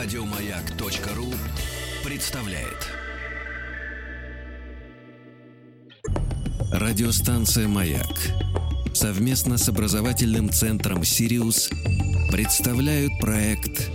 Радиомаяк.ру представляет. Радиостанция «Маяк» совместно с образовательным центром «Сириус» представляют проект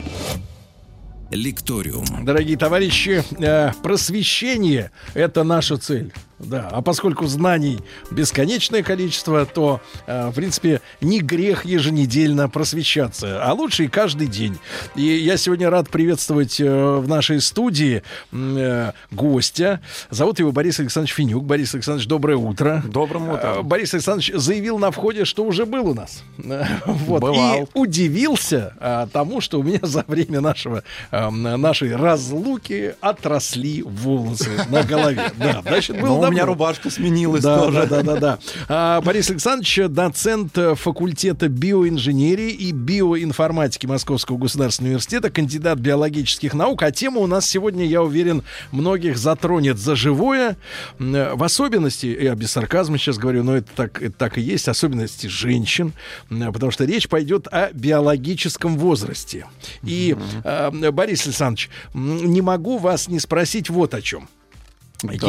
«Лекториум». Дорогие товарищи, э, просвещение – это наша цель. Да, а поскольку знаний бесконечное количество, то, э, в принципе, не грех еженедельно просвещаться, а лучше и каждый день. И я сегодня рад приветствовать э, в нашей студии э, гостя. Зовут его Борис Александрович Финюк. Борис Александрович, доброе утро. Добрым Э, утром. Борис Александрович заявил на входе, что уже был у нас. Вот. Бывал. И удивился а, тому, что у меня за время нашего, а, нашей разлуки отросли волосы на голове. Да, значит, был Но у меня рубашка сменилась Да, тоже. да, да, да, да. А, Борис Александрович, доцент э, факультета биоинженерии и биоинформатики Московского государственного университета, кандидат биологических наук. А тема у нас сегодня, я уверен, многих затронет за живое. Э, В особенности, я без сарказма сейчас говорю, но это так, это так и есть, особенности женщин, м, потому что речь пойдет о биологическом возрасте. И, э, Борис Александрович, не могу вас не спросить вот о чем.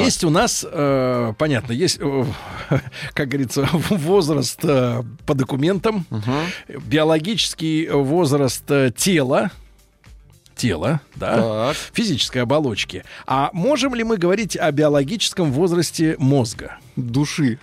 Есть у нас, э, понятно, есть, э, как говорится, возраст э, по документам, биологический возраст э, тела, тела, да, Так. физической оболочки. А можем ли мы говорить о биологическом возрасте мозга? Души.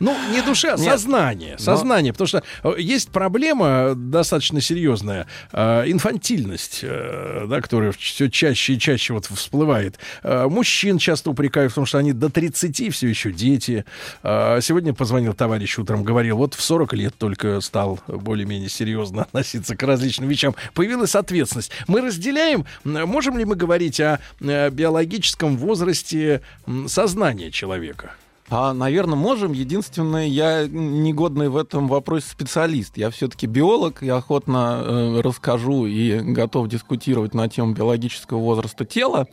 Ну, не душа, а Нет. сознание. Сознание. Потому что э, есть проблема достаточно серьезная. э, инфантильность, э, да, которая все чаще и чаще вот всплывает. Э, мужчин часто упрекают в том, что они до 30 все еще дети. Сегодня позвонил товарищ утром, говорил, вот в 40 лет только стал более-менее серьезно относиться к различным вещам. Появилась ответственность. Мы разделяем, можем ли мы говорить о биологическом возрасте сознания человека? А, наверное, можем. Единственное, я негодный в этом вопросе специалист. Я все-таки биолог, я охотно э, расскажу и готов дискутировать на тему биологического возраста тела.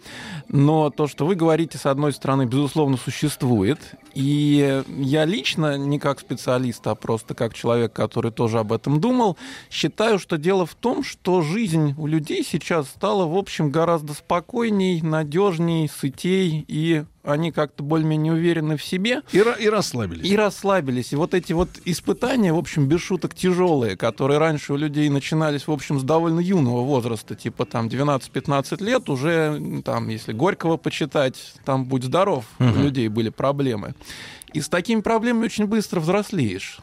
Но то, что вы говорите, с одной стороны, безусловно, существует. И я лично, не как специалист, а просто как человек, который тоже об этом думал, считаю, что дело в том, что жизнь у людей сейчас стала, в общем, гораздо спокойней, надежней, сытей, и они как-то более-менее уверены в себе И, и расслабились. и расслабились. И вот эти вот испытания, в общем, без шуток тяжелые, которые раньше у людей начинались, в общем, с довольно юного возраста, типа там 12-15 лет, уже там, если Горького почитать, там будь здоров, у людей были проблемы. И с такими проблемами очень быстро взрослеешь.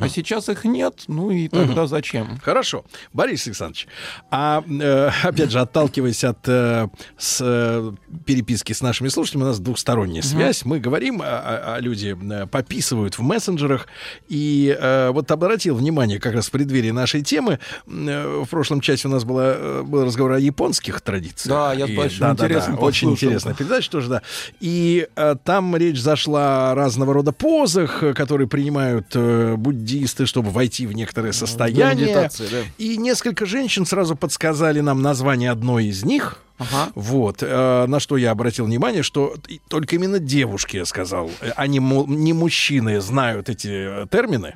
А сейчас их нет, ну и тогда зачем? Хорошо. Борис Александрович, а э, опять же, отталкиваясь от э, с, э, переписки с нашими слушателями, у нас двухсторонняя связь. Мы говорим, а, а- а люди э, пописывают в мессенджерах. И э, вот обратил внимание как раз в преддверии нашей темы. э, в прошлом часе у нас была, э, был разговор о японских традициях. Да, я И- большим интересом Очень послушал. интересная передача тоже, да. И э, там речь зашла о разного рода позах, э, которые принимают э, буддисты, чтобы войти в некоторое состояние. медитации, да. И несколько женщин сразу подсказали нам название одной из них. Ага. Вот, э, на что я обратил внимание, что только именно девушки, я сказал, э, они, мол, не мужчины, знают эти э, термины,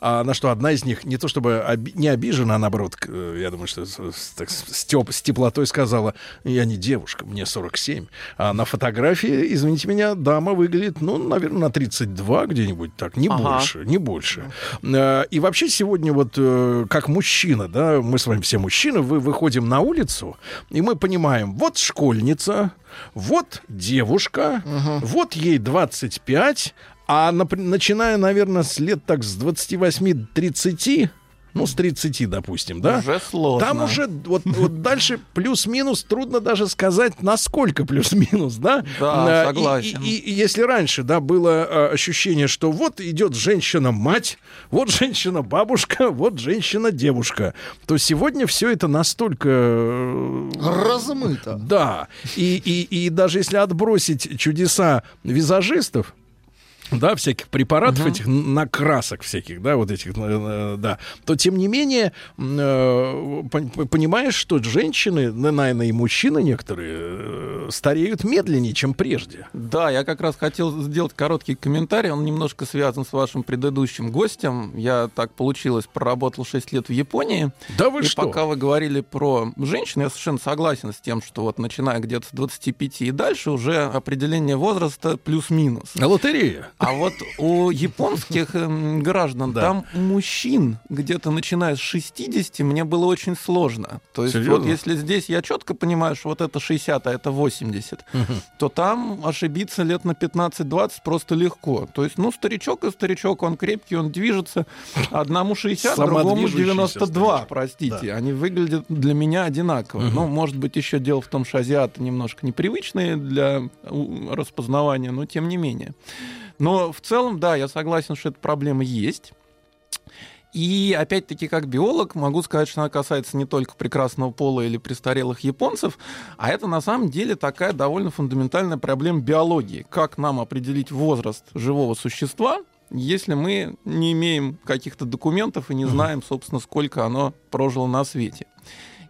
а на что одна из них не то чтобы оби- не обижена, а наоборот, э, я думаю, что с, с- так, с теп- с теплотой сказала, я не девушка, мне 47. А на фотографии, извините меня, дама выглядит, ну, наверное, на 32 где-нибудь так, не Ага. больше, не больше. Э, И вообще сегодня вот э, как мужчина, да, мы с вами все мужчины, вы выходим на улицу, и мы понимаем, вот школьница, вот девушка, вот ей 25, а напр- начиная, наверное, с лет так с 28-30, ну, с 30, допустим, да? Уже сложно. Там уже вот, вот дальше плюс-минус трудно даже сказать, насколько плюс-минус, да? Да, и- согласен. И, и- и если раньше, да, было а, ощущение, что вот идет женщина-мать, вот женщина-бабушка, вот женщина-девушка, то сегодня все это настолько... э, Размыто. Да, и, и, и даже если отбросить чудеса визажистов, да, всяких препаратов, uh-huh. этих накрасок всяких, да, вот этих, да, то тем не менее э, понимаешь, что женщины, наверное, и мужчины некоторые э, стареют медленнее, чем прежде. Да, я как раз хотел сделать короткий комментарий, он немножко связан с вашим предыдущим гостем. Я так получилось, проработал 6 лет в Японии. Да вы и что? пока вы говорили про женщин, я совершенно согласен с тем, что вот начиная где-то с 25 и дальше уже определение возраста плюс-минус. Лотерея. А вот у японских эм, граждан, да. там мужчин где-то начиная с 60, мне было очень сложно. То есть Серьезно? вот если здесь я четко понимаю, что вот это 60, а это 80, угу. то там ошибиться лет на 15-20 просто легко. То есть, ну, старичок и старичок, он крепкий, он движется. Одному 60, другому 92, старичок. простите. Да. Они выглядят для меня одинаково. Угу. Ну, может быть, еще дело в том, что азиаты немножко непривычные для распознавания, но тем не менее. Но в целом, да, я согласен, что эта проблема есть. И опять-таки, как биолог, могу сказать, что она касается не только прекрасного пола или престарелых японцев, а это на самом деле такая довольно фундаментальная проблема биологии. Как нам определить возраст живого существа, если мы не имеем каких-то документов и не знаем, собственно, сколько оно прожило на свете.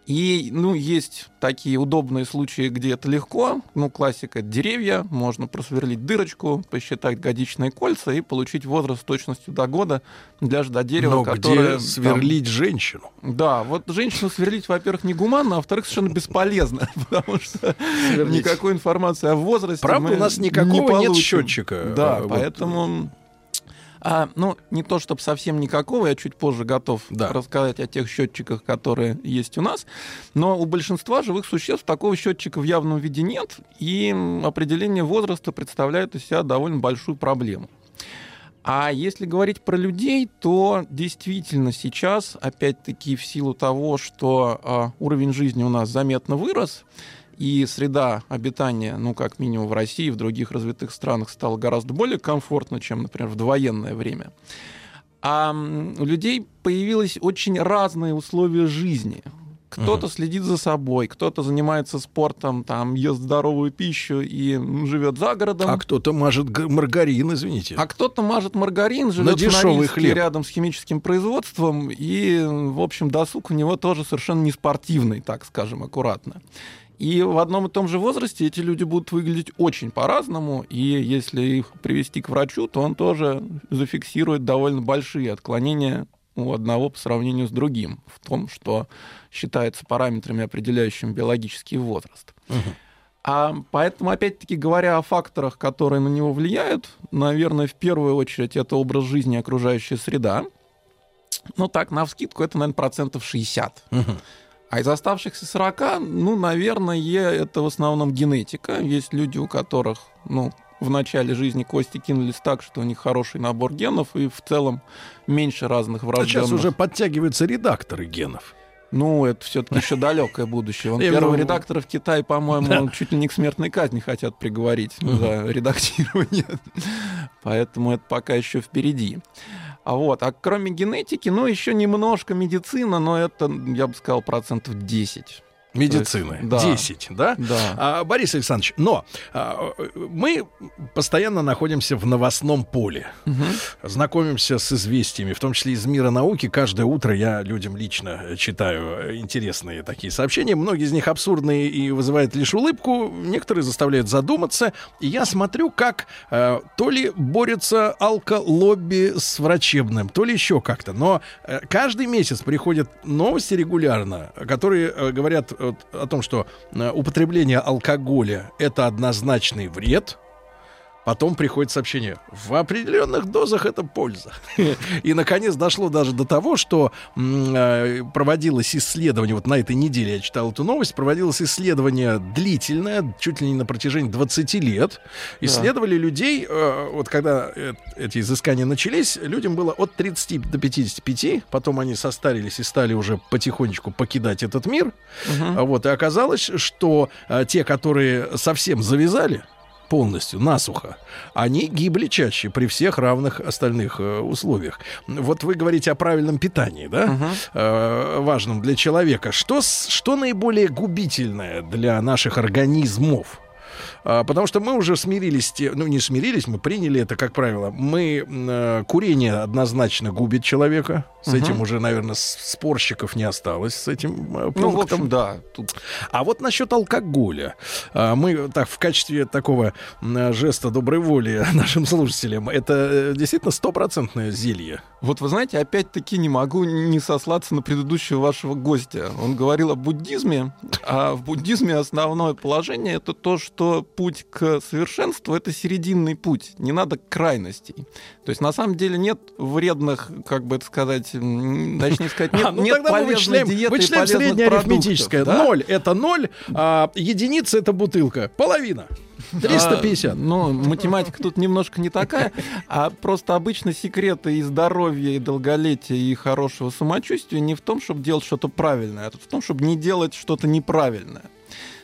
И, ну, есть такие удобные случаи, где это легко. Ну, классика — это деревья. Можно просверлить дырочку, посчитать годичные кольца и получить возраст с точностью до года для до дерева, Но которое... где сверлить там... женщину? Да, вот женщину сверлить, во-первых, не гуманно, а во-вторых, совершенно бесполезно, потому что никакой информации о возрасте Правда, у нас никакого нет счетчика. Да, э, поэтому а, ну, не то чтобы совсем никакого, я чуть позже готов да. рассказать о тех счетчиках, которые есть у нас. Но у большинства живых существ такого счетчика в явном виде нет, и определение возраста представляет из себя довольно большую проблему. А если говорить про людей, то действительно сейчас, опять-таки, в силу того, что э, уровень жизни у нас заметно вырос, и среда обитания, ну, как минимум в России и в других развитых странах стала гораздо более комфортно, чем, например, в довоенное время. А у людей появились очень разные условия жизни. Кто-то uh-huh. следит за собой, кто-то занимается спортом, там ест здоровую пищу и живет за городом. А кто-то мажет маргарин, извините. А кто-то мажет маргарин, живет на дешевый хлеб. рядом с химическим производством, и, в общем, досуг у него тоже совершенно не спортивный, так скажем, аккуратно. И в одном и том же возрасте эти люди будут выглядеть очень по-разному, и если их привести к врачу, то он тоже зафиксирует довольно большие отклонения у одного по сравнению с другим в том, что считается параметрами, определяющими биологический возраст. Угу. А поэтому, опять-таки, говоря о факторах, которые на него влияют, наверное, в первую очередь это образ жизни и окружающая среда. Ну так, на вскидку это, наверное, процентов 60. Угу. А из оставшихся 40, ну, наверное, это в основном генетика. Есть люди, у которых, ну, в начале жизни кости кинулись так, что у них хороший набор генов, и в целом меньше разных врожденных. А сейчас уже подтягиваются редакторы генов. Ну, это все-таки еще далекое будущее. Он первый редактор в Китае, по-моему, чуть ли не к смертной казни хотят приговорить за редактирование. Поэтому это пока еще впереди. А вот, а кроме генетики, ну, еще немножко медицина, но это, я бы сказал, процентов 10 медицины. Да. 10, да? Да. А, Борис Александрович, но а, мы постоянно находимся в новостном поле. Угу. Знакомимся с известиями, в том числе из мира науки. Каждое утро я людям лично читаю интересные такие сообщения. Многие из них абсурдные и вызывают лишь улыбку. Некоторые заставляют задуматься. И я смотрю, как а, то ли борется алколобби с врачебным, то ли еще как-то. Но а, каждый месяц приходят новости регулярно, которые а, говорят о том, что э, употребление алкоголя это однозначный вред, Потом приходит сообщение, в определенных дозах это польза. И, наконец, дошло даже до того, что э, проводилось исследование, вот на этой неделе я читал эту новость, проводилось исследование длительное, чуть ли не на протяжении 20 лет. Исследовали людей, э, вот когда э, эти изыскания начались, людям было от 30 до 55, потом они состарились и стали уже потихонечку покидать этот мир. Вот, и оказалось, что те, которые совсем завязали, полностью, насухо, они гибли чаще при всех равных остальных э, условиях. Вот вы говорите о правильном питании, да, uh-huh. э, важном для человека. Что, что наиболее губительное для наших организмов? А, потому что мы уже смирились, ну не смирились, мы приняли это, как правило. Мы э, курение однозначно губит человека. С Мгм. этим уже, наверное, спорщиков не осталось с этим э, Ну, в общем, да. Тут А вот насчет алкоголя. А, Мы так в качестве такого м, жеста доброй воли нашим слушателям, это э, действительно стопроцентное зелье. Вот вы знаете, опять-таки не могу не сослаться на предыдущего вашего гостя. Он говорил о буддизме, а в буддизме основное положение это то, что путь к совершенству это серединный путь, не надо крайностей. То есть на самом деле нет вредных, как бы это сказать, точнее сказать, нет, А, ну нет тогда мы полезной вычисляем, диеты и вычисляем полезных среднее арифметическое. да? Ноль это ноль, а единица это бутылка. Половина. 350. А, ну, математика тут немножко не такая, а просто обычно секреты и здоровья, и долголетия, и хорошего самочувствия не в том, чтобы делать что-то правильное, а в том, чтобы не делать что-то неправильное.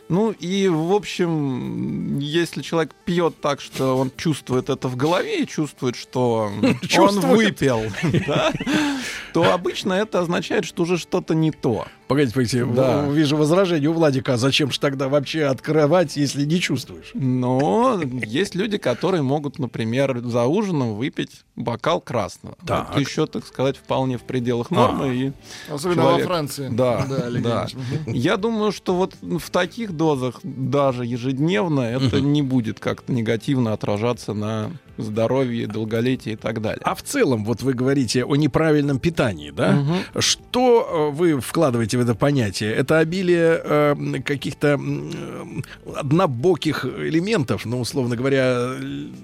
Ну и, в общем, если человек пьет так, что он чувствует это в голове и чувствует, что он выпил, то обычно это означает, что уже что-то не то. Погодите, погодите, Да. вижу возражение у Владика. А зачем же тогда вообще открывать, если не чувствуешь? Но есть люди, которые могут, например, за ужином выпить бокал красного. Так. Это еще, так сказать, вполне в пределах нормы. А. И Особенно Человек. во Франции. Да, да. Мгм. я думаю, что вот в таких дозах, даже ежедневно, это не будет как-то негативно отражаться на здоровье, долголетие и так далее. А в целом, вот вы говорите о неправильном питании, да? Мгм. Что э, вы вкладываете в это понятие? Это обилие э, каких-то э, однобоких элементов, ну, условно говоря,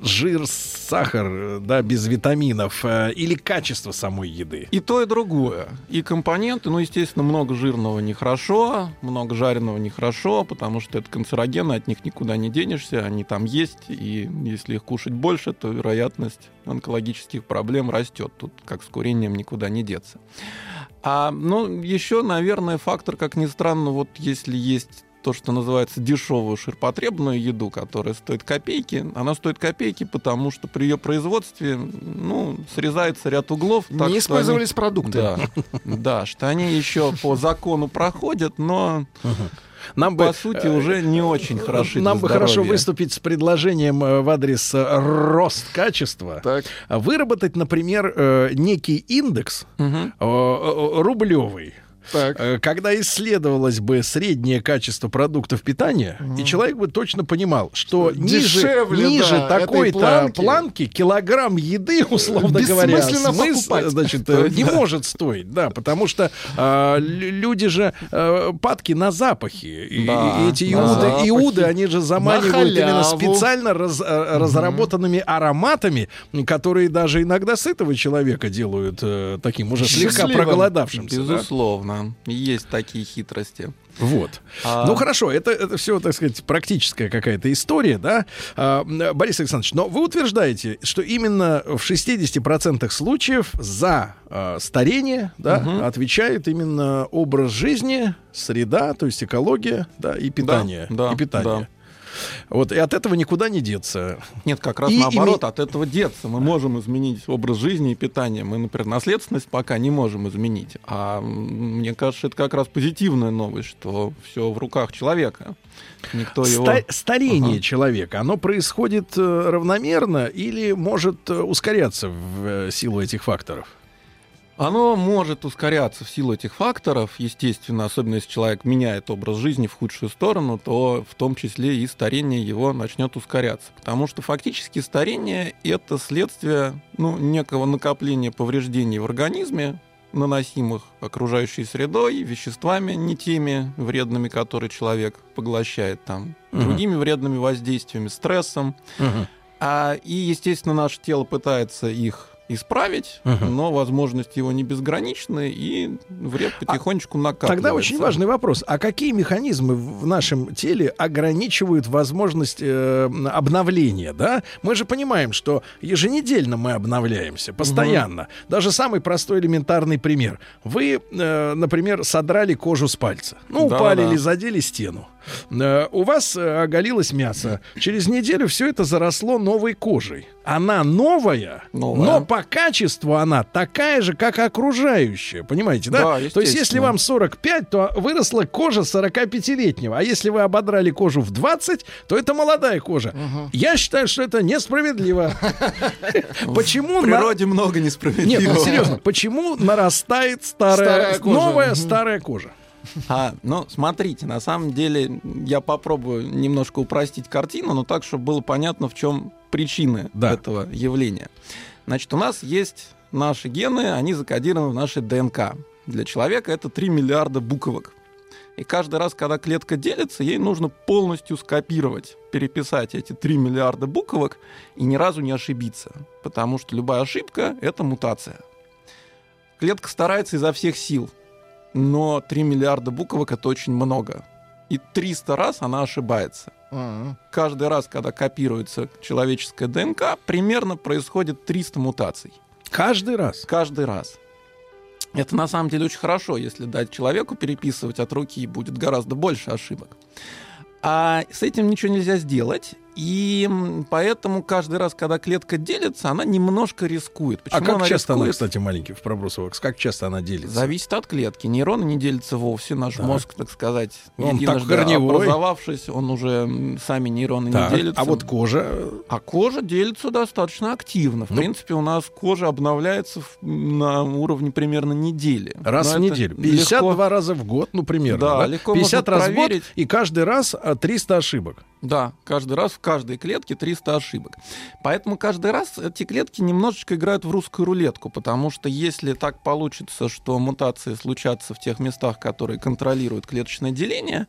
жир, сахар, да, без витаминов, э, или качество самой еды? И то, и другое. И компоненты, ну, естественно, много жирного нехорошо, много жареного нехорошо, потому что это канцерогены, от них никуда не денешься, они там есть, и если их кушать больше, то вероятность онкологических проблем растет. Тут как с курением никуда не деться. А, ну, еще, наверное, фактор, как ни странно, вот если есть то, что называется дешевую ширпотребную еду, которая стоит копейки. Она стоит копейки, потому что при ее производстве, ну, срезается ряд углов. так Не что они- использовались продукты. да, да, что они еще по закону проходят, но Нам по сути уже не очень хороши Нам бы хорошо выступить с предложением э, в адрес э, рост качества. Так. Выработать, например, э, некий индекс э, э, рублевый, Так. э, когда исследовалось бы среднее качество продуктов питания, и человек бы точно понимал, что ниже, Дешевле, ниже да, этой такой-то планки. планки. килограмм еды, условно говоря, Бессмысленно смыс- покупать. значит, э, не может стоить, да, потому что э, лю- люди же э, падки на запахи, и, Да, и эти иуды, запахи. иуды, они же заманивают именно специально раз- э, разработанными ароматами, которые даже иногда сытого человека делают э, таким уже слегка проголодавшимся. да. Безусловно, есть такие хитрости. Вот. А- Ну хорошо, это, это все, так сказать, практическая какая-то история, да, А, Борис Александрович, но вы утверждаете, что именно в 60% случаев за а, старение да, Мгм. отвечает именно образ жизни, среда, то есть экология, да, и питание. да, и питание. да. Вот, и от этого никуда не деться. Нет, как раз И наоборот, име- от этого деться. Мы можем изменить образ жизни и питания. Мы, например, наследственность пока не можем изменить. А мне кажется, это как раз позитивная новость, что все в руках человека. Никто его... Ста- старение Ага. человека, оно происходит э, равномерно или может э, ускоряться в э, силу этих факторов? Оно может ускоряться в силу этих факторов, естественно, особенно если человек меняет образ жизни в худшую сторону, то в том числе и старение его начнет ускоряться. Потому что фактически старение — это следствие ну, некого накопления повреждений в организме, наносимых окружающей средой, веществами не теми вредными, которые человек поглощает там, Мгм. другими вредными воздействиями, стрессом. А, и, естественно, наше тело пытается их исправить, Мгм. но возможности его не безграничны, и вред потихонечку накапливается. Тогда очень важный вопрос. А какие механизмы в нашем теле ограничивают возможность э, обновления? Да? Мы же понимаем, что еженедельно мы обновляемся, постоянно. Даже самый простой элементарный пример. Вы, э, например, содрали кожу с пальца. Ну, Да, упали да. или задели стену. Э, У вас э, оголилось мясо. Через неделю все это заросло новой кожей. Она новая, Новая. но по качеству она такая же, как окружающая. Понимаете, да? Да, то есть, если вам 45, то выросла кожа 45-летнего. А если вы ободрали кожу в 20, то это молодая кожа. Я считаю, что это несправедливо. Почему В природе много Нет, несправедливого. ну серьезно, почему нарастает старая, новая старая кожа? А, ну, смотрите, на самом деле я попробую немножко упростить картину, но так, чтобы было понятно, в чем причины Да. этого явления. Значит, у нас есть наши гены, они закодированы в нашей ДНК. Для человека это 3 миллиарда буквок. И каждый раз, когда клетка делится, ей нужно полностью скопировать, переписать эти 3 миллиарда буквок и ни разу не ошибиться. Потому что любая ошибка — это мутация. Клетка старается изо всех сил, но 3 миллиарда буквок — это очень много. И 300 раз она ошибается. А, Каждый раз, когда копируется человеческая ДНК, примерно происходит 300 мутаций. Каждый раз. Каждый раз. Это на самом деле очень хорошо, если дать человеку переписывать от руки, будет гораздо больше ошибок. А с этим ничего нельзя сделать. И поэтому каждый раз, когда клетка делится, она немножко рискует. А Почему как часто она, рискует? кстати, маленький в пробросовок? Как часто она делится? Зависит от клетки. Нейроны не делятся вовсе. Наш Так. мозг, так сказать, Он единожды так корневой. образовавшись, он уже сами нейроны Так, не делятся. А вот кожа. А кожа делится достаточно активно. В Ну. принципе, у нас кожа обновляется на уровне примерно недели. Раз Но в неделю. 52 легко- раза в год, ну, примерно. Да, легко 50 можно раз в год, проверить. и каждый раз а, 300 ошибок. Да, каждый раз в каждой клетке 300 ошибок. Поэтому каждый раз эти клетки немножечко играют в русскую рулетку, потому что если так получится, что мутации случатся в тех местах, которые контролируют клеточное деление,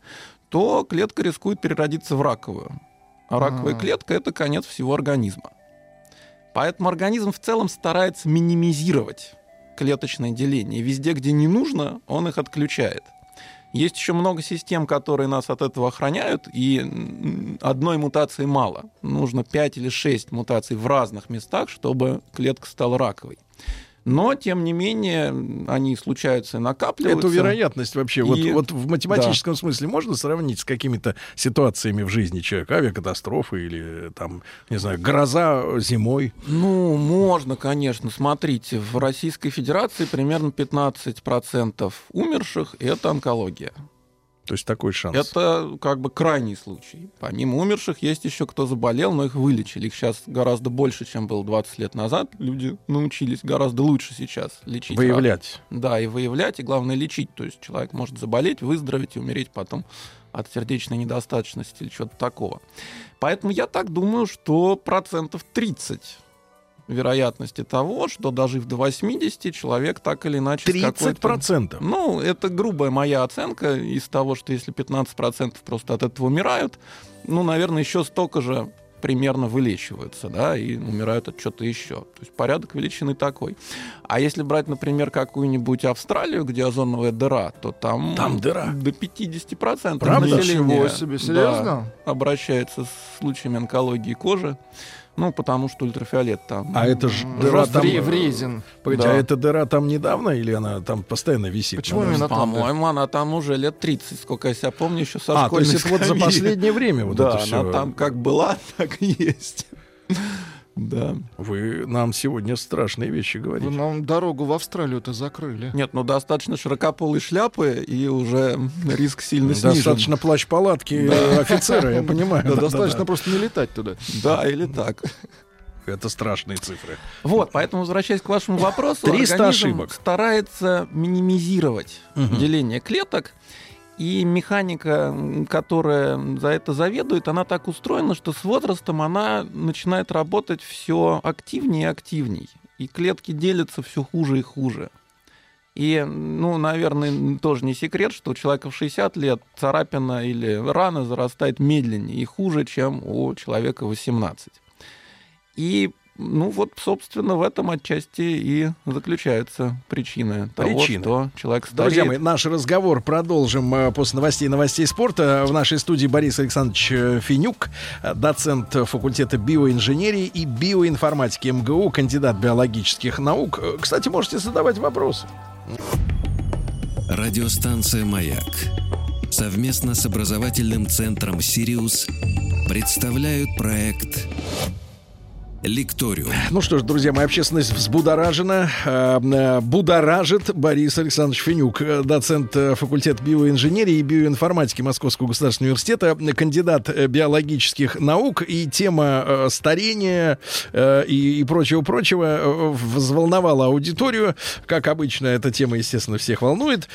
то клетка рискует переродиться в раковую. А раковая А. клетка — это конец всего организма. Поэтому организм в целом старается минимизировать клеточное деление. Везде, где не нужно, он их отключает. Есть еще много систем, которые нас от этого охраняют, и одной мутации мало. Нужно 5 или 6 мутаций в разных местах, чтобы клетка стала раковой. Но, тем не менее, они случаются и накапливаются. Эту вероятность вообще, вот, И- вот в математическом смысле можно сравнить с какими-то ситуациями в жизни человека? Авиакатастрофы или там, не знаю, гроза зимой? Ну, можно, конечно. Смотрите, в Российской Федерации примерно 15% умерших — это онкология. То есть такой шанс. Это как бы крайний случай. Помимо умерших есть еще кто заболел, но их вылечили. Их сейчас гораздо больше, чем было 20 лет назад. Люди научились гораздо лучше сейчас лечить. рак. Выявлять. Да, и выявлять, и главное лечить. То есть человек может заболеть, выздороветь и умереть потом от сердечной недостаточности или чего-то такого. Поэтому я так думаю, что процентов 30 вероятности того, что дожив до 80, человек так или иначе... с 30 какой-то- процентов. ну, это грубая моя оценка из того, что если 15% просто от этого умирают, ну, наверное, еще столько же примерно вылечиваются, да, и умирают от чего-то еще. То есть порядок величины такой. А если брать, например, какую-нибудь Австралию, где озоновая дыра, то там, Там дыра. до 50% Правда? населения себе, серьезно? да, обращается с случаями онкологии кожи, ну, потому что ультрафиолет там. А это ж дыра там... вре- врезен. Погоди, Да. а эта дыра там недавно или она там постоянно висит? Почему Она- именно там? По-моему, она там уже лет 30, сколько я себя помню, еще со А, то есть вот за последнее время вот да, это все. она там как была, так и есть. Да. Вы нам сегодня страшные вещи Вы говорите. нам дорогу в Австралию-то закрыли. Нет, ну достаточно широкополой шляпы, и уже риск сильно снижен. Достаточно плащ-палатки э, офицера, я понимаю. Да, достаточно просто не летать туда. Да, или так. Это страшные цифры. Вот, поэтому, возвращаясь к вашему вопросу, 300 организм ошибок. старается минимизировать Мгм. деление клеток, и механика, которая за это заведует, она так устроена, что с возрастом она начинает работать все активнее и активней. И клетки делятся все хуже и хуже. И, ну, наверное, тоже не секрет, что у человека в 60 лет царапина или рана зарастает медленнее и хуже, чем у человека в 18. И, ну, вот, собственно, в этом отчасти и заключаются причины того, Причины. что человек стареет. Друзья мои, наш разговор продолжим э, после новостей и новостей спорта. В нашей студии Борис Александрович э, Финюк, э, доцент факультета биоинженерии и биоинформатики МГУ, кандидат биологических наук. Кстати, можете задавать вопросы. Радиостанция «Маяк» совместно с образовательным центром «Сириус» представляют проект Лекториум. Ну что ж, друзья, моя общественность взбудоражена. Э, э, будоражит Борис Александрович Финюк, э, доцент э, факультета биоинженерии и биоинформатики Московского государственного университета, кандидат биологических наук. И тема старения и, и прочего-прочего взволновала аудиторию. Как обычно, эта тема, естественно, всех волнует.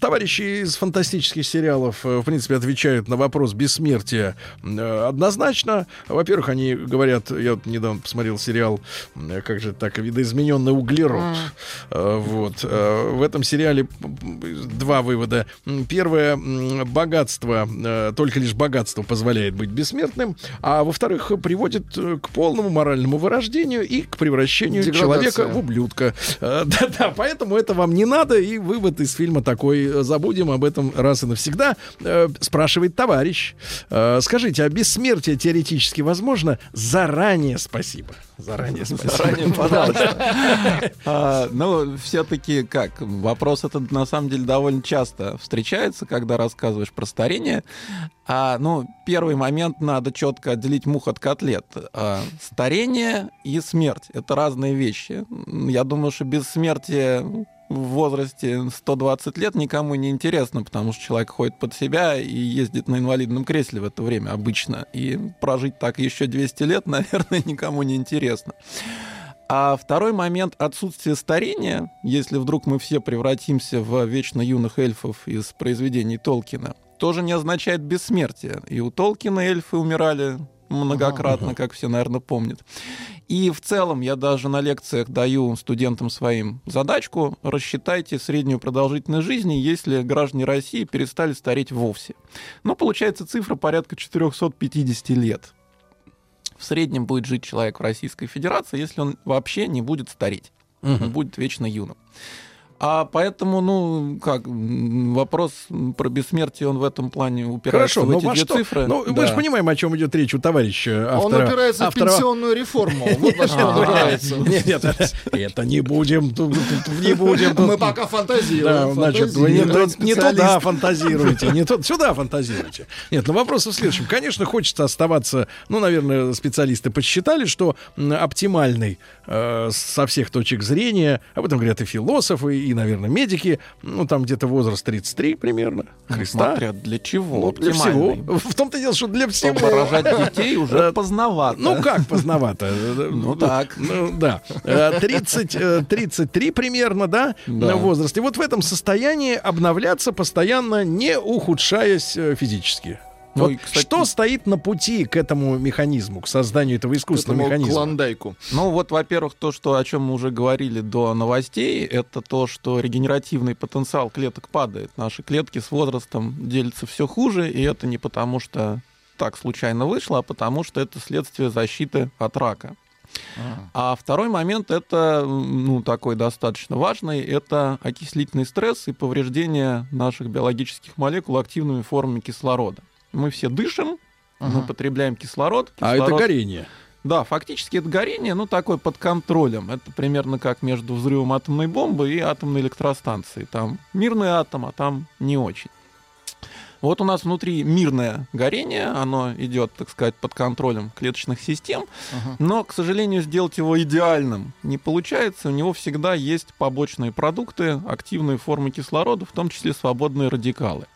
Товарищи из фантастических сериалов, в принципе, отвечают на вопрос бессмертия однозначно. Во-первых, они говорят, я вот недавно посмотрел сериал, э, как же так, видоизмененный углерод. Э, Вот. Э, В этом сериале два вывода. Первое, богатство, только лишь богатство позволяет быть бессмертным. А во-вторых, приводит к полному моральному вырождению и к превращению Деградация. человека в ублюдка. Да-да, поэтому это вам не надо. И вывод из фильма такой. Забудем об этом раз и навсегда. Спрашивает товарищ. Скажите, а бессмертие теоретически возможно? Заранее спасибо. Заранее спасибо. Заранее, пожалуйста. А, Ну, все-таки как? Вопрос этот на самом деле довольно часто встречается, когда рассказываешь про старение. А, ну, первый момент надо четко отделить мух от котлет. А, старение и смерть — это разные вещи. Я думаю, что бессмертие в возрасте 120 лет никому не интересно, потому что человек ходит под себя и ездит на инвалидном кресле в это время обычно. И прожить так еще 200 лет, наверное, никому не интересно. А второй момент — отсутствие старения. Если вдруг мы все превратимся в вечно юных эльфов из произведений Толкина, тоже не означает бессмертие. И у Толкина эльфы умирали многократно, как все, наверное, помнят. И в целом я даже на лекциях даю студентам своим задачку рассчитайте среднюю продолжительность жизни, если граждане России перестали стареть вовсе. Но получается цифра порядка 450 лет. В среднем будет жить человек в Российской Федерации, если он вообще не будет стареть. Он будет вечно юным. А поэтому, ну, как, вопрос про бессмертие, он в этом плане упирается Хорошо, в ну эти во две что? цифры. Ну, мы Да. же понимаем, о чем идет речь у товарища автора. Он упирается автора- в пенсионную реформу. Вот во что он упирается. Нет, нет, это- не будем, не будем. Мы пока фантазируем. значит, вы не, туда фантазируете, не туда, сюда фантазируете. Нет, ну вопрос в следующем. Конечно, хочется оставаться, ну, наверное, специалисты подсчитали, что оптимальный э, со всех точек зрения, об этом говорят и философы, и, наверное, медики, ну, там где-то возраст 33 примерно, Ну, Христа. Смотря для чего. Ну, для всего. В том-то дело, что для всего. Чтобы рожать детей уже Э, поздновато. Ну, как поздновато? Ну, так. Ну, да. Э, 30, э, 33 примерно, да, Да. на возраст. И вот в этом состоянии обновляться постоянно, не ухудшаясь э, физически. Ну, Вот и, кстати- Что стоит на пути к этому механизму, к созданию этого искусственного этому механизма? клондайку. Ну вот, во-первых, то, что, о чем мы уже говорили до новостей, это то, что регенеративный потенциал клеток падает. Наши клетки с возрастом делятся все хуже, и это не потому, что так случайно вышло, а потому что это следствие защиты от рака. А второй момент, это ну, такой достаточно важный, это окислительный стресс и повреждение наших биологических молекул активными формами кислорода. Мы все дышим, мы Ага. потребляем кислород. А это кислород- горение. да, фактически это горение, ну, такое под контролем. Это примерно как между взрывом атомной бомбы и атомной электростанцией. Там мирный атом, а там не очень. Вот у нас внутри мирное горение, оно идет, так сказать, под контролем клеточных систем, Ага. но, к сожалению, сделать его идеальным не получается. У него всегда есть побочные продукты, активные формы кислорода, в том числе свободные радикалы.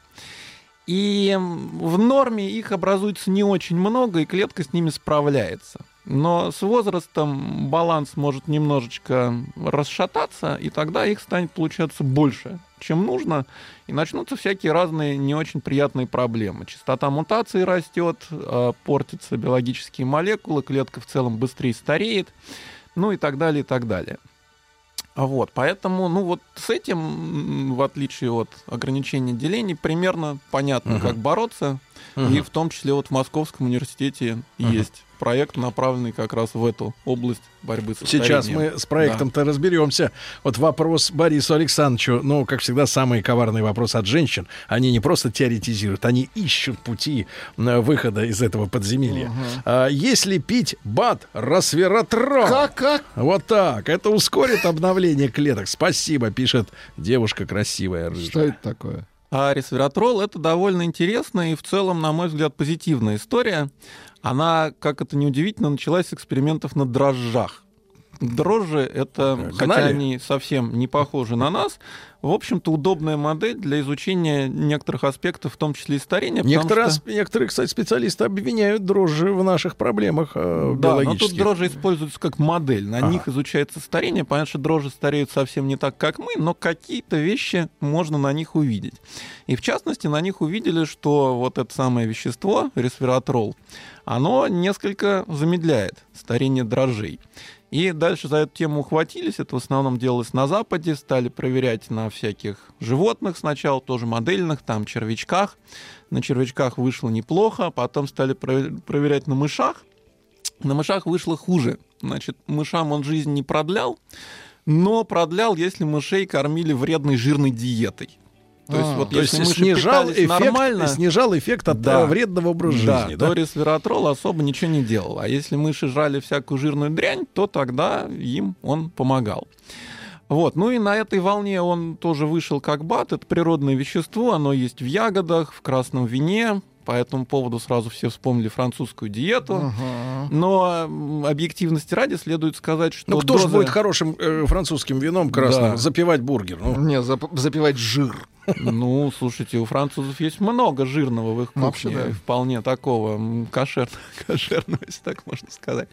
И в норме их образуется не очень много, и клетка с ними справляется. Но с возрастом баланс может немножечко расшататься, и тогда их станет получаться больше, чем нужно, и начнутся всякие разные не очень приятные проблемы. Частота мутаций растет, э, портятся биологические молекулы, клетка в целом быстрее стареет, ну и так далее, и так далее. Вот, поэтому, ну вот с этим, в отличие от ограничения делений, примерно понятно, Мгм. как бороться. И в том числе вот в Московском университете Мгм. есть проект, направленный как раз в эту область борьбы с Сейчас старением. мы с проектом-то разберемся. Вот вопрос Борису Александровичу. Ну, как всегда, самый коварный вопрос от женщин. Они не просто теоретизируют, они ищут пути выхода из этого подземелья. А, если пить бат расвератрол... Как, как? Вот так. Это ускорит обновление клеток. Спасибо, пишет девушка красивая. рыжая. Что это такое? А ресвератрол это довольно интересная и в целом, на мой взгляд, позитивная история. Она, как это неудивительно, началась с экспериментов на дрожжах. Дрожжи это, Гнали. хотя они совсем не похожи на нас, в общем-то, удобная модель для изучения некоторых аспектов, в том числе и старения. Некоторые, что- некоторые, кстати, специалисты обвиняют дрожжи в наших проблемах э, Да, но тут дрожжи используются как модель. На Ага. них изучается старение. Понятно, что дрожжи стареют совсем не так, как мы, но какие-то вещи можно на них увидеть. И в частности, на них увидели, что вот это самое вещество, ресвератрол, оно несколько замедляет старение дрожжей. И дальше за эту тему ухватились. Это в основном делалось на Западе. Стали проверять на всяких животных сначала, тоже модельных, там червячках. На червячках вышло неплохо. Потом стали провер- проверять на мышах. На мышах вышло хуже. Значит, мышам он жизнь не продлял, но продлял, если мышей кормили вредной жирной диетой. То есть А, вот То есть мыши снижал эффект, нормально, снижал эффект от Да. э, вредного образа да, жизни. то Да? ресвератрол особо ничего не делал. А если мыши жрали всякую жирную дрянь, то тогда им он помогал. Вот, ну и на этой волне он тоже вышел как бат. Это природное вещество, оно есть в ягодах, в красном вине. По этому поводу сразу все вспомнили французскую диету. Ага. Но объективности ради следует сказать, что Ну кто же дозы- будет хорошим э, французским вином красным Да. запивать бургер? Ну, Не, зап- запивать жир. Ну, слушайте, у французов есть много жирного в их Ну, вообще, кухне, да. вполне такого м, кошер- кошерного, если так можно сказать.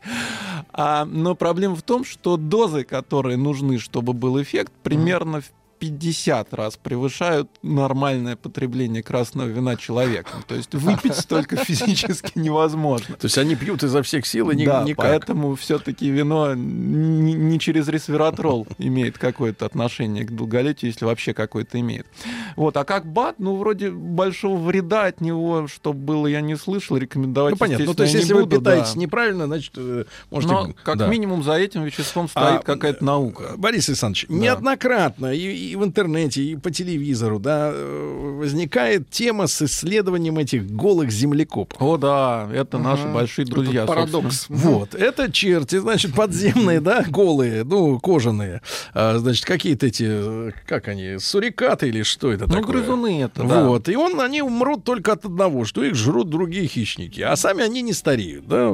А, но проблема в том, что дозы, которые нужны, чтобы был эффект, примерно в 50 раз превышают нормальное потребление красного вина человеком. То есть выпить столько физически невозможно. то есть они пьют изо всех сил и да, никак. поэтому все-таки вино не, через ресвератрол имеет какое-то отношение к долголетию, если вообще какое-то имеет. Вот, а как БАД, ну, вроде большого вреда от него, чтобы было, я не слышал, рекомендовать, Ну понятно. Ну, то есть, если я вы буду, да. питаетесь неправильно, значит, э, можете. Но как да. минимум за этим веществом стоит А, какая-то наука. Борис Александрович, неоднократно и, и в интернете, и по телевизору, да, э, возникает тема с исследованием этих голых землекопов. О, да, это наши Ага. большие друзья. Это парадокс. собственно. Вот, это черти, значит, подземные, да, голые, ну, кожаные. А, значит, какие-то эти, э, как они, сурикаты или что это Ну, такое? грызуны это, да. Вот, и он, они умрут только от одного, что их жрут другие хищники, а сами они не стареют, да,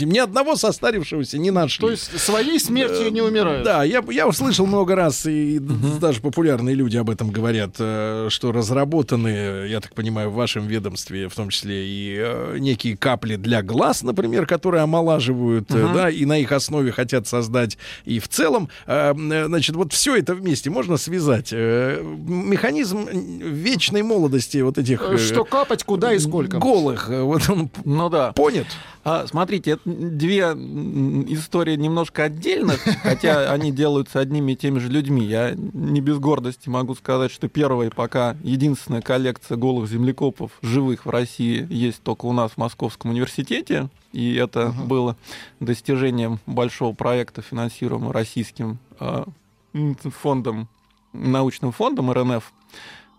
ни одного состарившегося не нашли. То есть своей смертью не умирают. Да, я, я услышал много раз, и даже популярные люди об этом говорят, э, что разработаны, я так понимаю, в вашем ведомстве, в том числе и э, некие капли для глаз, например, которые омолаживают, Мгм. да, и на их основе хотят создать. И в целом, значит, вот все это вместе можно связать. Механизм вечной молодости вот этих Что капать, куда и сколько. голых, вот он Ну да. понят. А, смотрите, это две истории немножко отдельных, хотя они делаются одними и теми же людьми. Я не без гордости могу сказать, что первая пока единственная коллекция голых землекопов живых в России есть только у нас в Московском университете. И это было достижением большого проекта, финансируемого российским м, фондом, научным фондом РНФ.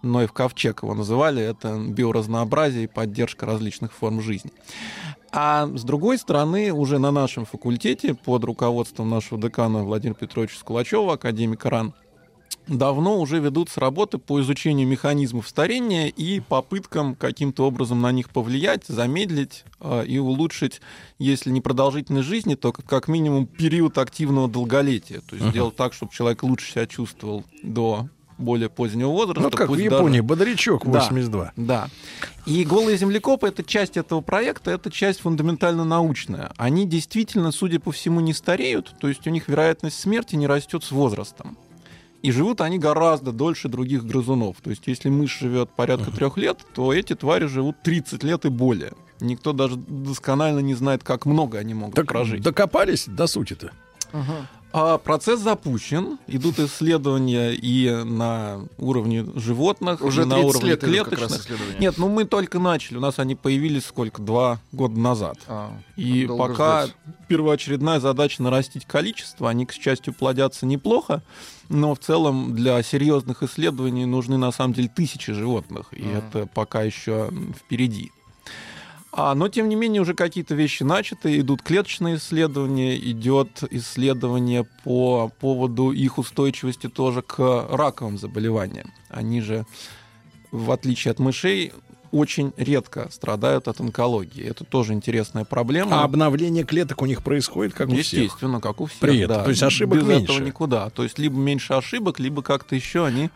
Но и в Ковчег его называли, это биоразнообразие и поддержка различных форм жизни. А с другой стороны, уже на нашем факультете под руководством нашего декана Владимира Петровича Скулачева, академика РАН, давно уже ведутся работы по изучению механизмов старения и попыткам каким-то образом на них повлиять, замедлить э, и улучшить, если не продолжительность жизни, то как, минимум период активного долголетия. То есть Ага. сделать так, чтобы человек лучше себя чувствовал до более позднего возраста. Ну, как в пусть даже- Японии, бодрячок Да. 82. да. И голые землекопы это часть этого проекта, это часть фундаментально научная. Они действительно, судя по всему, не стареют, то есть у них вероятность смерти не растет с возрастом. И живут они гораздо дольше других грызунов. То есть, если мышь живет порядка трех лет, то эти твари живут 30 лет и более. Никто даже досконально не знает, как много они могут Так прожить. докопались до сути-то. Ага. А процесс запущен, идут исследования и на уровне животных, Уже и на 30 уровне лет клеточных. Нет, ну мы только начали. У нас они появились сколько? Два года назад. А, И пока ждать. первоочередная задача нарастить количество, они, к счастью, плодятся неплохо, но в целом для серьезных исследований нужны на самом деле тысячи животных, и Мгм. это пока еще впереди. А, но, тем не менее, уже какие-то вещи начаты, идут клеточные исследования, идет исследование по поводу их устойчивости тоже к раковым заболеваниям. Они же в отличие от мышей, очень редко страдают от онкологии. Это тоже интересная проблема. А обновление клеток у них происходит, как у всех? Естественно, как у всех. При этом, да. то есть ошибок Без меньше. этого никуда. То есть либо меньше ошибок, либо как-то еще они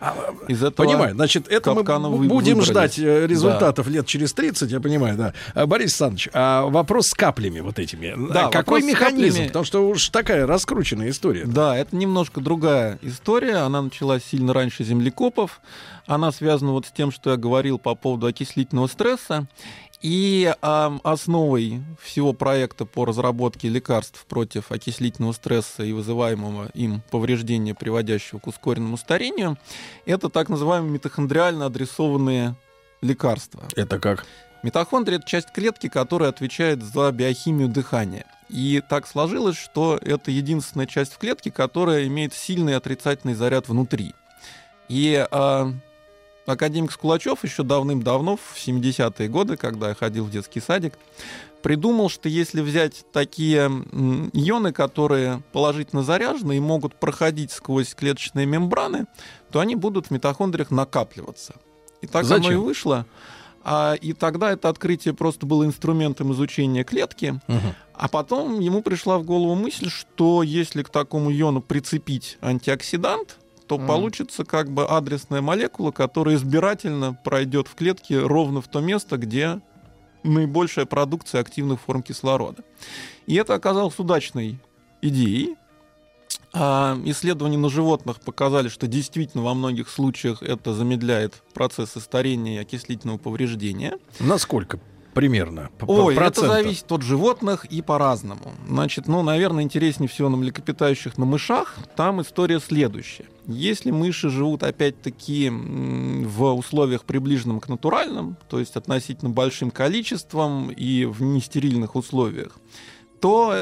из этого... А, Понимаю, значит, это мы вы- будем выбрались. ждать э, результатов лет через 30, я понимаю, да. А, Борис Александрович, а вопрос с каплями вот этими. Да, А Какой механизм? каплями- Потому что уж такая раскрученная история. Да, это немножко другая история. Она началась сильно раньше землекопов. Она связана вот с тем, что я говорил по поводу окислительного стресса. И ам, основой всего проекта по разработке лекарств против окислительного стресса и вызываемого им повреждения, приводящего к ускоренному старению, это так называемые митохондриально адресованные лекарства. Это как? Митохондрия — это часть клетки, которая отвечает за биохимию дыхания. И так сложилось, что это единственная часть в клетке, которая имеет сильный отрицательный заряд внутри. И а, академик Скулачев еще давным-давно, в 70-е годы, когда я ходил в детский садик, придумал, что если взять такие ионы, которые положительно заряжены и могут проходить сквозь клеточные мембраны, то они будут в митохондриях накапливаться. И так оно и Зачем? вышло. А, и тогда это открытие просто было инструментом изучения клетки. А потом ему пришла в голову мысль, что если к такому иону прицепить антиоксидант, то Мгм. получится как бы адресная молекула, которая избирательно пройдет в клетке ровно в то место, где наибольшая продукция активных форм кислорода. И это оказалось удачной идеей. А, исследования на животных показали, что действительно во многих случаях это замедляет процессы старения и окислительного повреждения. Насколько примерно? Ой, это процентам? зависит от животных и по-разному. Значит, ну, наверное, интереснее всего на млекопитающих на мышах. Там история следующая. Если мыши живут, опять-таки, в условиях приближенным к натуральным, то есть относительно большим количеством и в нестерильных условиях, то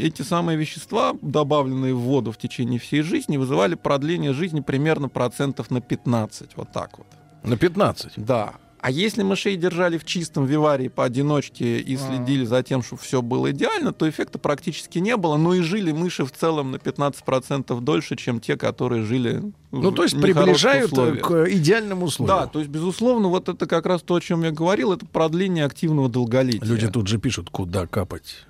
эти самые вещества, добавленные в воду в течение всей жизни, вызывали продление жизни примерно процентов на 15. Вот так вот. На 15. Да. А если мышей держали в чистом виварии поодиночке и следили за тем, чтобы все было идеально, то эффекта практически не было. Но и жили мыши в целом на 15% дольше, чем те, которые жили Ну, то есть приближают э, условиях. к идеальным условиям. Да, то есть, безусловно, вот это как раз то, о чем я говорил, это продление активного долголетия. Люди тут же пишут, куда капать.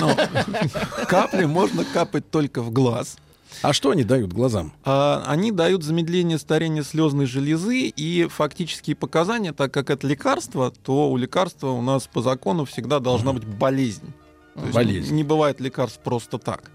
Но капли можно капать только в глаз. А что они дают глазам? А, Они дают замедление старения слезной железы и фактические показания, так как это лекарство, то у лекарства у нас по закону всегда должна быть болезнь. То есть Болезнь. Не бывает лекарств просто так.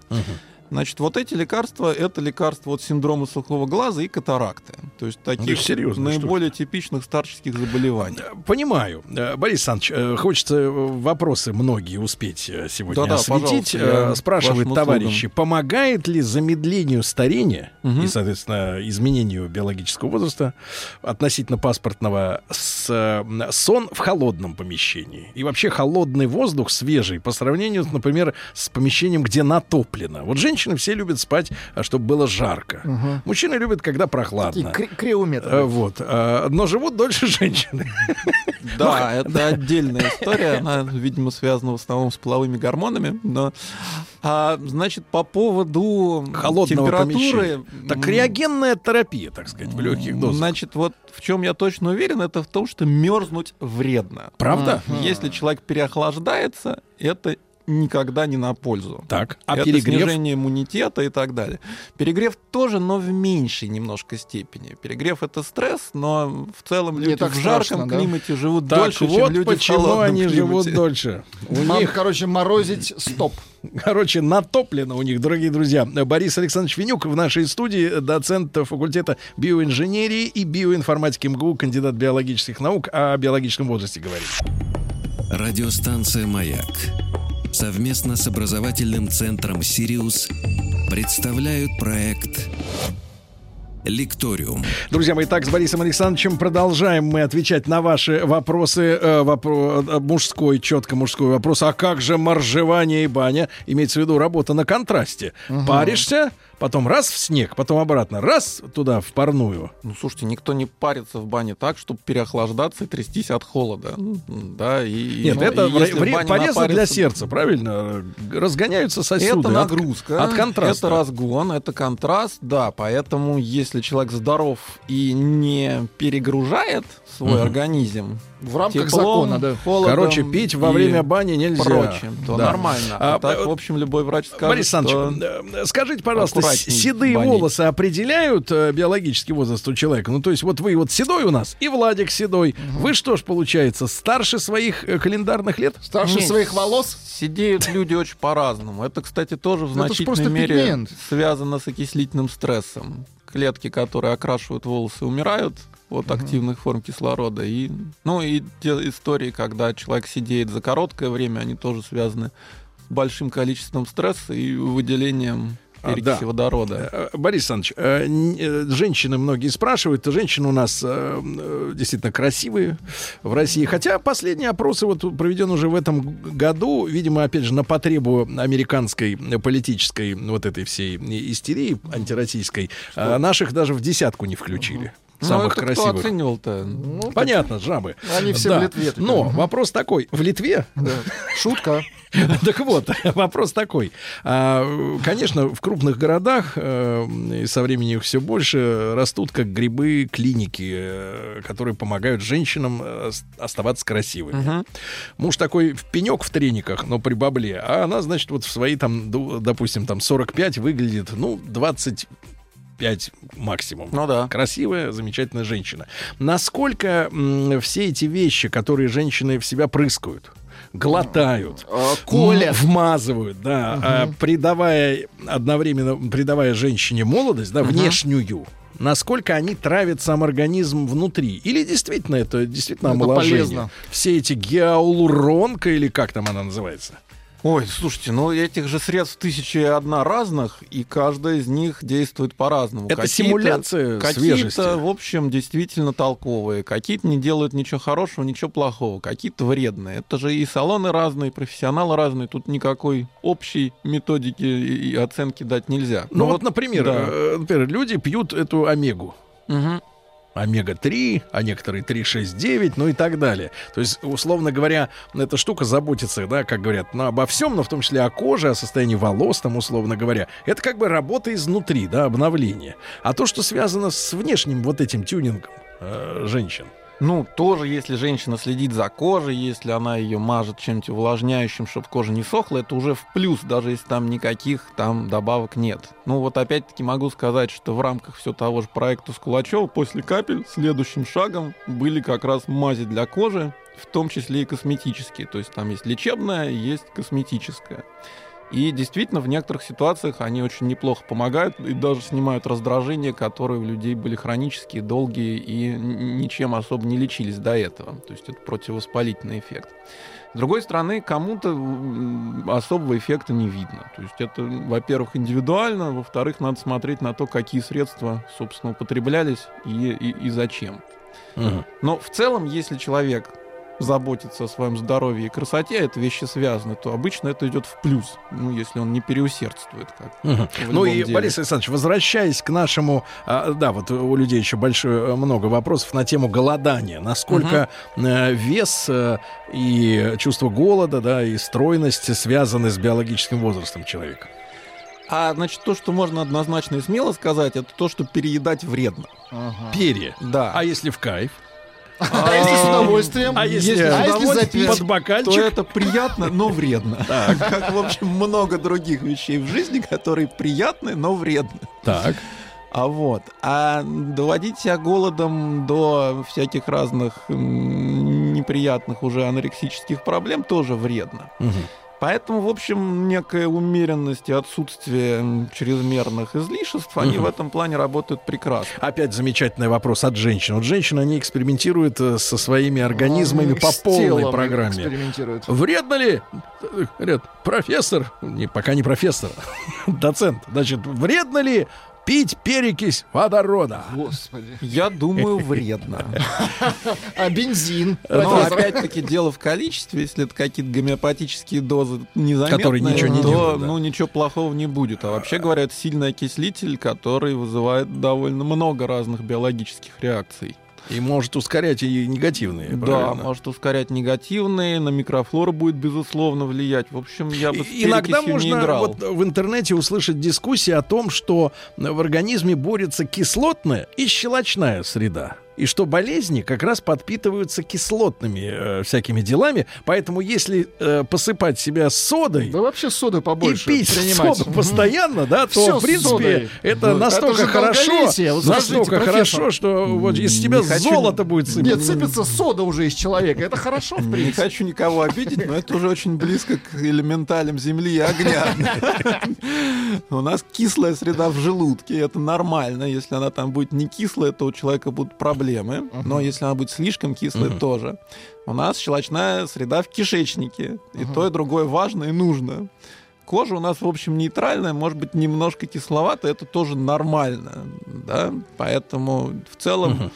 Значит, вот эти лекарства это лекарства от синдрома сухого глаза и катаракты. То есть таких Ну, серьезная наиболее типичных старческих заболеваний. Понимаю. Э, Борис Александрович, э, хочется э, вопросы многие успеть э, сегодня Да-да, осветить. Э, вашим товарищи, помогает ли замедлению старения Мгм. и, соответственно, изменению биологического возраста относительно паспортного с, э, сон в холодном помещении? И вообще холодный воздух, свежий, по сравнению, например, с помещением, где натоплено. Вот женщины все любят спать, а чтобы было жарко. Мгм. Мужчины любят, когда Такие прохладно. кри- криометры. Э, Вот. э, Но живут дольше женщины. Да, это отдельная история. Она, видимо, связана в основном с половыми гормонами. Но, а, значит, по поводу Холодного температуры... Так м, реагенная терапия, так сказать, в легких дозах. Значит, вот в чем я точно уверен, это в том, что мерзнуть вредно. Правда? Если человек переохлаждается, это никогда не на пользу. Так, а это перегрев? снижение иммунитета и так далее. Перегрев тоже, но в меньшей немножко степени. Перегрев это стресс, но в целом Не люди так в жарком страшно, да? климате живут Так дольше, вот чем люди в почему холодном они живут климате. дольше. У Нам, них, короче, морозить стоп. короче, натоплено у них, дорогие друзья. Борис Александрович Винюк в нашей студии, доцент факультета биоинженерии и биоинформатики МГУ, кандидат биологических наук, о биологическом возрасте говорит. Радиостанция «Маяк» совместно с образовательным центром «Сириус» представляют проект «Лекториум». Друзья мои, так, с Борисом Александровичем продолжаем мы отвечать на ваши вопросы. Э, вопро- э, мужской, четко мужской вопрос. А как же моржевание и баня? Имеется в виду работа на контрасте. Паришься, потом раз в снег, потом обратно, раз туда в парную. Ну, слушайте, никто не парится в бане так, чтобы переохлаждаться и трястись от холода. Да, и, Нет, ну, это и вре- полезно для сердца, правильно? Разгоняются сосуды. Это от- нагрузка, От, контраста. это разгон, это контраст, да. Поэтому, если человек здоров и не перегружает свой Мгм. организм В рамках теплом, закона, да. холодом Короче, пить во время бани нельзя. прочим, то Да. нормально. А, А, так, э, в общем, любой врач скажет, Борис что... Александрович, э, скажите, пожалуйста, седые банить. волосы определяют э, биологический возраст у человека? Ну, то есть, вот вы вот седой у нас, и Владик седой. Вы что ж, получается, старше своих календарных лет? Старше Нет, своих волос. Сидеют люди очень по-разному. Это, кстати, тоже в Ну, значительной мере пигмент. связано с окислительным стрессом. Клетки, которые окрашивают волосы, умирают от активных форм кислорода. И, ну и те истории, когда человек сидеет за короткое время, они тоже связаны с большим количеством стресса и выделением А, перекиси да. водорода. Э, Борис Александрович, э, э, женщины многие спрашивают, женщины у нас э, э, действительно красивые в России, хотя последние опросы вот проведен уже в этом году, видимо, опять же, на потребу американской э, политической вот этой всей истерии антироссийской, а наших даже в десятку не включили. Ну, Самых это красивых. кто оценивал-то? Ну, Понятно, жабы. Они все Да. в Литве. теперь. Но вопрос такой. В Литве Да. Шутка. так вот, вопрос такой. А, Конечно, в крупных городах, э, и со временем их все больше, растут как грибы клиники, э, которые помогают женщинам э, оставаться красивыми. Мгм. Муж такой в пенек в трениках, но при бабле, а она, значит, вот в свои там, допустим, там 45 выглядит, ну, 25 максимум. Ну да. Красивая, замечательная женщина. Насколько м, все эти вещи, которые женщины в себя прыскают, глотают, А, Колят. вмазывают, да, а, придавая одновременно придавая женщине молодость, да, внешнюю. Насколько они травят сам организм внутри? Или действительно это действительно Это омоложение? полезно. Все эти гиалуронка или как там она называется? Ой, слушайте, ну этих же средств тысячи и одна разных, и каждая из них действует по-разному. Это Какие-то- симуляция свежести. Какие-то, в общем, действительно толковые, какие-то не делают ничего хорошего, ничего плохого, какие-то вредные. Это же и салоны разные, и профессионалы разные, тут никакой общей методики и оценки дать нельзя. Ну, вот, например, да. э, например, люди пьют эту омегу. Мгм. Омега-3, а некоторые 3,6,9, ну и так далее. То есть, условно говоря, эта штука заботится, да, как говорят, ну, обо всем, но в том числе о коже, о состоянии волос, там, условно говоря. Это как бы работа изнутри, да, обновление. А то, что связано с внешним вот этим тюнингом э, женщин, Ну, тоже, если женщина следит за кожей, если она ее мажет чем-то увлажняющим, чтобы кожа не сохла, это уже в плюс, даже если там никаких там добавок нет. Ну, вот опять-таки могу сказать, что в рамках все того же проекта Скулачева после капель следующим шагом были как раз мази для кожи, в том числе и косметические. То есть там есть лечебная, есть косметическая. И действительно, в некоторых ситуациях они очень неплохо помогают и даже снимают раздражения, которые у людей были хронические, долгие и ничем особо не лечились до этого. То есть это противовоспалительный эффект. С другой стороны, кому-то особого эффекта не видно. То есть это, во-первых, индивидуально, во-вторых, надо смотреть на то, какие средства, собственно, употреблялись и, и- и зачем. Но в целом, если человек заботится о своем здоровье и красоте, а это вещи связаны, то обычно это идет в плюс, ну, если он не переусердствует. Как Ну и, деле. Борис Александрович, возвращаясь к нашему... а, да, вот у людей еще большое, много вопросов на тему голодания. Насколько э, вес э, и чувство голода, да, и стройность связаны с биологическим возрастом человека? А, значит, то, что можно однозначно и смело сказать, это то, что переедать вредно. Ага. Перья. Да. А если в кайф? А если с удовольствием? А если, Если а если запить? под то бокальчик? это приятно, но вредно. Как, в общем, много других вещей в жизни, которые приятны, но вредны. Так. А вот, а доводить себя голодом до всяких разных неприятных уже анорексических проблем тоже вредно. Мгм. Поэтому, в общем, некая умеренность и отсутствие чрезмерных излишеств, они Мгм. в этом плане работают прекрасно. Опять замечательный вопрос от женщин. Вот женщины, они экспериментируют э, со своими организмами Они по полной программе. экспериментируют. Вредно ли? Говорят, профессор, не, пока не профессор, доцент, значит, вредно ли пить перекись водорода. Господи. Я думаю, вредно. А бензин? Но Профессор? опять-таки дело в количестве, если это какие-то гомеопатические дозы незаметные, Которые ничего не то делают, да. ну ничего плохого не будет. А вообще говоря, это сильный окислитель, который вызывает довольно много разных биологических реакций. И может ускорять и негативные. Да, правильно? может ускорять негативные, на микрофлору будет безусловно влиять. В общем, я бы Иногда перекисью не можно играл. вот в интернете услышать дискуссии о том, что в организме борется кислотная и щелочная среда. И что болезни как раз подпитываются кислотными э, всякими делами. Поэтому если э, посыпать себя содой Да вообще соды побольше и пить принимать. соду постоянно, да, то Всё в принципе содой. это настолько это хорошо. Вот настолько профессор. хорошо, что вот из Не тебя хочу- золото будет сыпаться. Нет, сыпется сода уже из человека. Это хорошо, в Не принципе. хочу никого обидеть, но это уже очень близко к элементалям земли и огня. У нас кислая среда в желудке, это нормально. Если она там будет не кислая, то у человека будут проблемы. Но если она будет слишком кислая, тоже. У нас щелочная среда в кишечнике. И то, и другое важно и нужно. Кожа у нас, в общем, нейтральная, может быть, немножко кисловата, это тоже нормально, да, поэтому в целом м,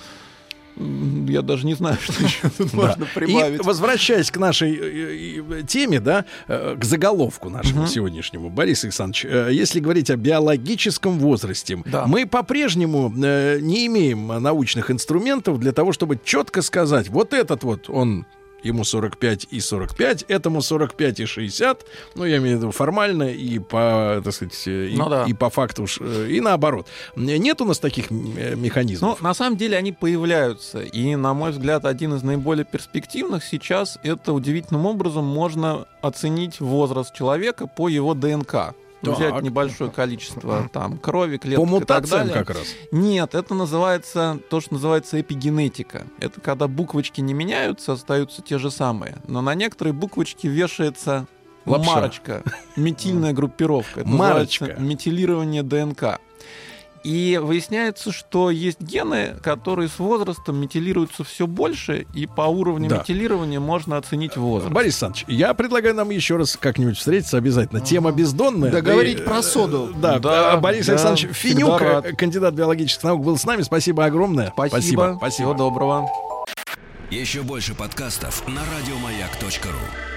я даже не знаю, что еще тут Да. можно прибавить. И возвращаясь к нашей э, э, теме, да, э, к заголовку нашему сегодняшнему, Борис Александрович, если говорить о биологическом возрасте, Да. мы по-прежнему не имеем научных инструментов для того, чтобы четко сказать, вот этот вот он ему 45 и 45, этому 45 и 60, ну, я имею в виду формально и по, так сказать, э, и, Ну да. и по факту, э, и наоборот. Нет у нас таких э, механизмов? Ну, на самом деле они появляются. И, на мой взгляд, один из наиболее перспективных сейчас это удивительным образом можно оценить возраст человека по его ДНК. Так. Взять небольшое количество там крови, клеток по и так мутациям далее. как раз. Нет, это называется то, что называется эпигенетика. Это когда буквочки не меняются, остаются те же самые, но на некоторые буквочки вешается Лапша. марочка, метильная группировка. Это Марочка. метилирование ДНК. И выясняется, что есть гены, которые с возрастом метилируются все больше, и по уровню Да. метилирования можно оценить возраст. Борис Александрович, я предлагаю нам еще раз как-нибудь встретиться обязательно. Тема бездонная. Да говорить и, про э, соду. Да, Да, а Борис да, Александрович Финюк, э, кандидат биологических наук, был с нами. Спасибо огромное. Спасибо. Спасибо. Всего доброго. Еще больше подкастов на радиомаяк.ру.